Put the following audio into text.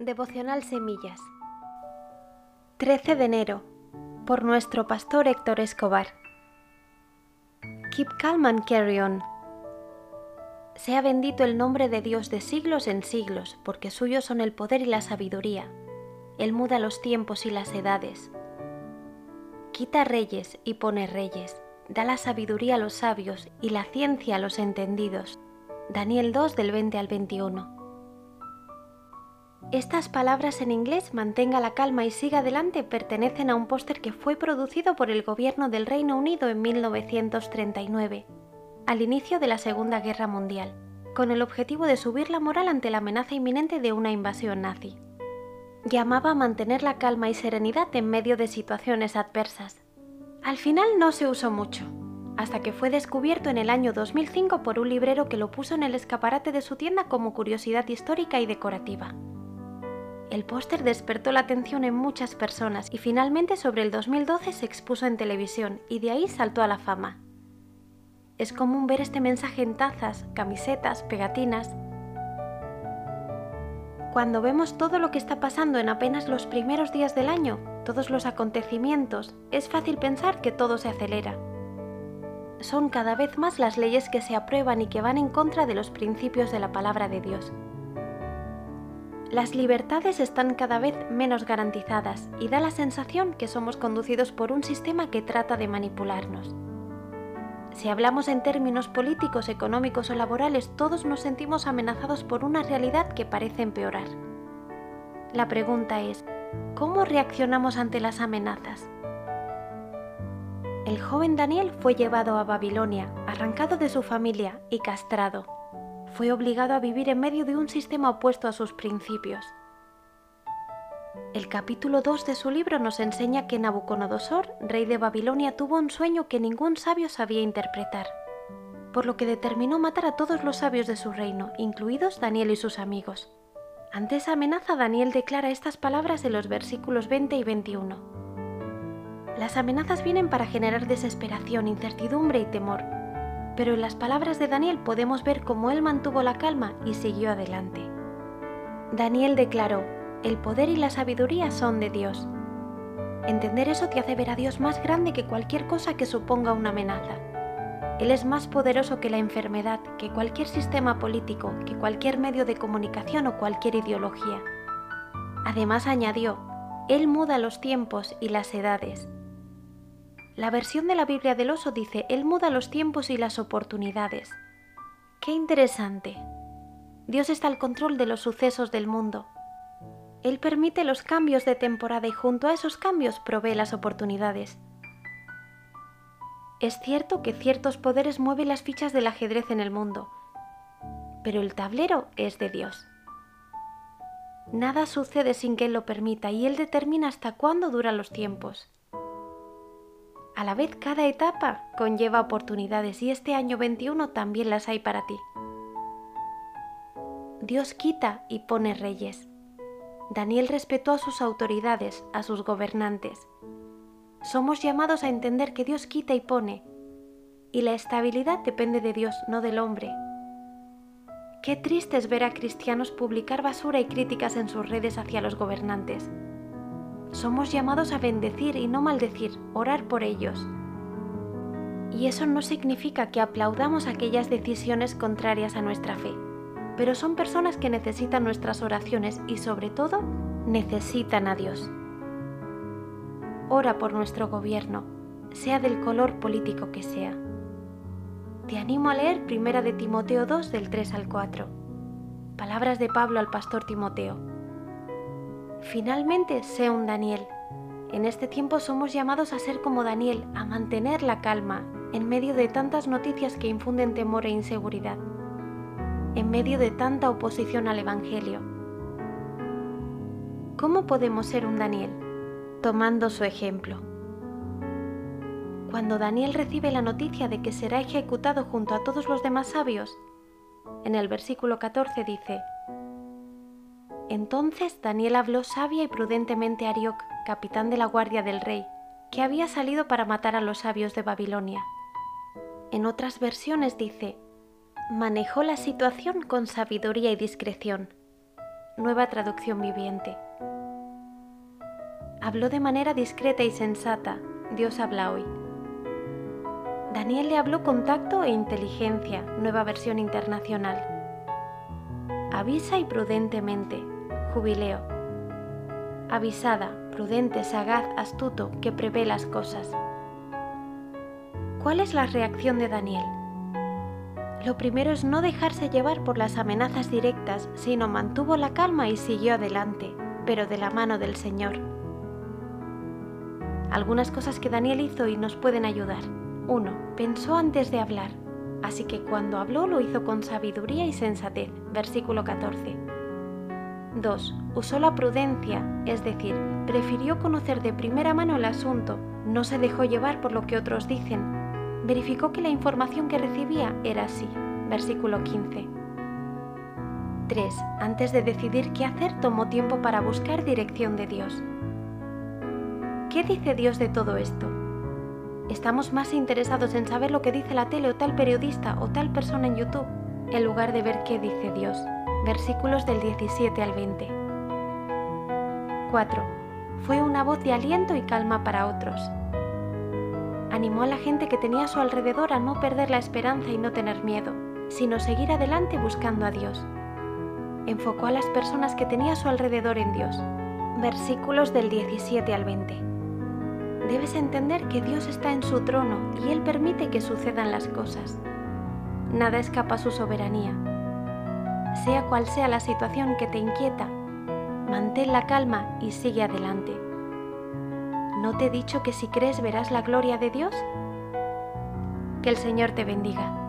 Devocional Semillas. 13 de enero. Por nuestro pastor Héctor Escobar. Keep calm and carry on. Sea bendito el nombre de Dios de siglos en siglos, porque suyos son el poder y la sabiduría. Él muda los tiempos y las edades. Quita reyes y pone reyes. Da la sabiduría a los sabios y la ciencia a los entendidos. Daniel 2 del 20 al 21. Estas palabras en inglés, mantenga la calma y siga adelante, pertenecen a un póster que fue producido por el gobierno del Reino Unido en 1939, al inicio de la Segunda Guerra Mundial, con el objetivo de subir la moral ante la amenaza inminente de una invasión nazi. Llamaba a mantener la calma y serenidad en medio de situaciones adversas. Al final no se usó mucho, hasta que fue descubierto en el año 2005 por un librero que lo puso en el escaparate de su tienda como curiosidad histórica y decorativa. El póster despertó la atención en muchas personas y finalmente sobre el 2012 se expuso en televisión y de ahí saltó a la fama. Es común ver este mensaje en tazas, camisetas, pegatinas. Cuando vemos todo lo que está pasando en apenas los primeros días del año, todos los acontecimientos, es fácil pensar que todo se acelera. Son cada vez más las leyes que se aprueban y que van en contra de los principios de la palabra de Dios. Las libertades están cada vez menos garantizadas y da la sensación que somos conducidos por un sistema que trata de manipularnos. Si hablamos en términos políticos, económicos o laborales, todos nos sentimos amenazados por una realidad que parece empeorar. La pregunta es, ¿cómo reaccionamos ante las amenazas? El joven Daniel fue llevado a Babilonia, arrancado de su familia y castrado fue obligado a vivir en medio de un sistema opuesto a sus principios. El capítulo 2 de su libro nos enseña que Nabucodonosor, rey de Babilonia, tuvo un sueño que ningún sabio sabía interpretar, por lo que determinó matar a todos los sabios de su reino, incluidos Daniel y sus amigos. Ante esa amenaza, Daniel declara estas palabras en los versículos 20 y 21. Las amenazas vienen para generar desesperación, incertidumbre y temor, pero en las palabras de Daniel podemos ver cómo él mantuvo la calma y siguió adelante. Daniel declaró, el poder y la sabiduría son de Dios. Entender eso te hace ver a Dios más grande que cualquier cosa que suponga una amenaza. Él es más poderoso que la enfermedad, que cualquier sistema político, que cualquier medio de comunicación o cualquier ideología. Además añadió, Él muda los tiempos y las edades la versión de la Biblia del oso dice, Él muda los tiempos y las oportunidades. Qué interesante. Dios está al control de los sucesos del mundo. Él permite los cambios de temporada y junto a esos cambios provee las oportunidades. Es cierto que ciertos poderes mueven las fichas del ajedrez en el mundo, pero el tablero es de Dios. Nada sucede sin que Él lo permita y Él determina hasta cuándo duran los tiempos. A la vez, cada etapa conlleva oportunidades y este año 21 también las hay para ti. Dios quita y pone reyes. Daniel respetó a sus autoridades, a sus gobernantes. Somos llamados a entender que Dios quita y pone, y la estabilidad depende de Dios, no del hombre. Qué triste es ver a cristianos publicar basura y críticas en sus redes hacia los gobernantes. Somos llamados a bendecir y no maldecir, orar por ellos. Y eso no significa que aplaudamos aquellas decisiones contrarias a nuestra fe, pero son personas que necesitan nuestras oraciones y sobre todo necesitan a Dios. Ora por nuestro gobierno, sea del color político que sea. Te animo a leer Primera de Timoteo 2 del 3 al 4. Palabras de Pablo al pastor Timoteo. Finalmente, sé un Daniel. En este tiempo somos llamados a ser como Daniel, a mantener la calma en medio de tantas noticias que infunden temor e inseguridad, en medio de tanta oposición al Evangelio. ¿Cómo podemos ser un Daniel? Tomando su ejemplo. Cuando Daniel recibe la noticia de que será ejecutado junto a todos los demás sabios, en el versículo 14 dice, entonces Daniel habló sabia y prudentemente a Arioc, capitán de la guardia del rey, que había salido para matar a los sabios de Babilonia. En otras versiones dice, manejó la situación con sabiduría y discreción. nueva traducción viviente. Habló de manera discreta y sensata, Dios habla hoy. Daniel le habló con tacto e inteligencia, nueva versión internacional. Avisa y prudentemente, jubileo. Avisada, prudente, sagaz, astuto, que prevé las cosas. ¿Cuál es la reacción de Daniel? Lo primero es no dejarse llevar por las amenazas directas, sino mantuvo la calma y siguió adelante, pero de la mano del Señor. Algunas cosas que Daniel hizo y nos pueden ayudar. 1. Pensó antes de hablar, así que cuando habló lo hizo con sabiduría y sensatez. Versículo 14. 2. Usó la prudencia, es decir, prefirió conocer de primera mano el asunto, no se dejó llevar por lo que otros dicen, verificó que la información que recibía era así. Versículo 15. 3. Antes de decidir qué hacer, tomó tiempo para buscar dirección de Dios. ¿Qué dice Dios de todo esto? Estamos más interesados en saber lo que dice la tele o tal periodista o tal persona en YouTube, en lugar de ver qué dice Dios. Versículos del 17 al 20. 4. Fue una voz de aliento y calma para otros animó a la gente que tenía a su alrededor a no perder la esperanza y no tener miedo, sino seguir adelante buscando a Dios. Enfocó a las personas que tenía a su alrededor en Dios. Versículos del 17 al 20. Debes entender que Dios está en su trono y Él permite que sucedan las cosas. Nada escapa a su soberanía. Sea cual sea la situación que te inquieta, mantén la calma y sigue adelante ¿No te he dicho que si crees verás la gloria de Dios? Que el Señor te bendiga.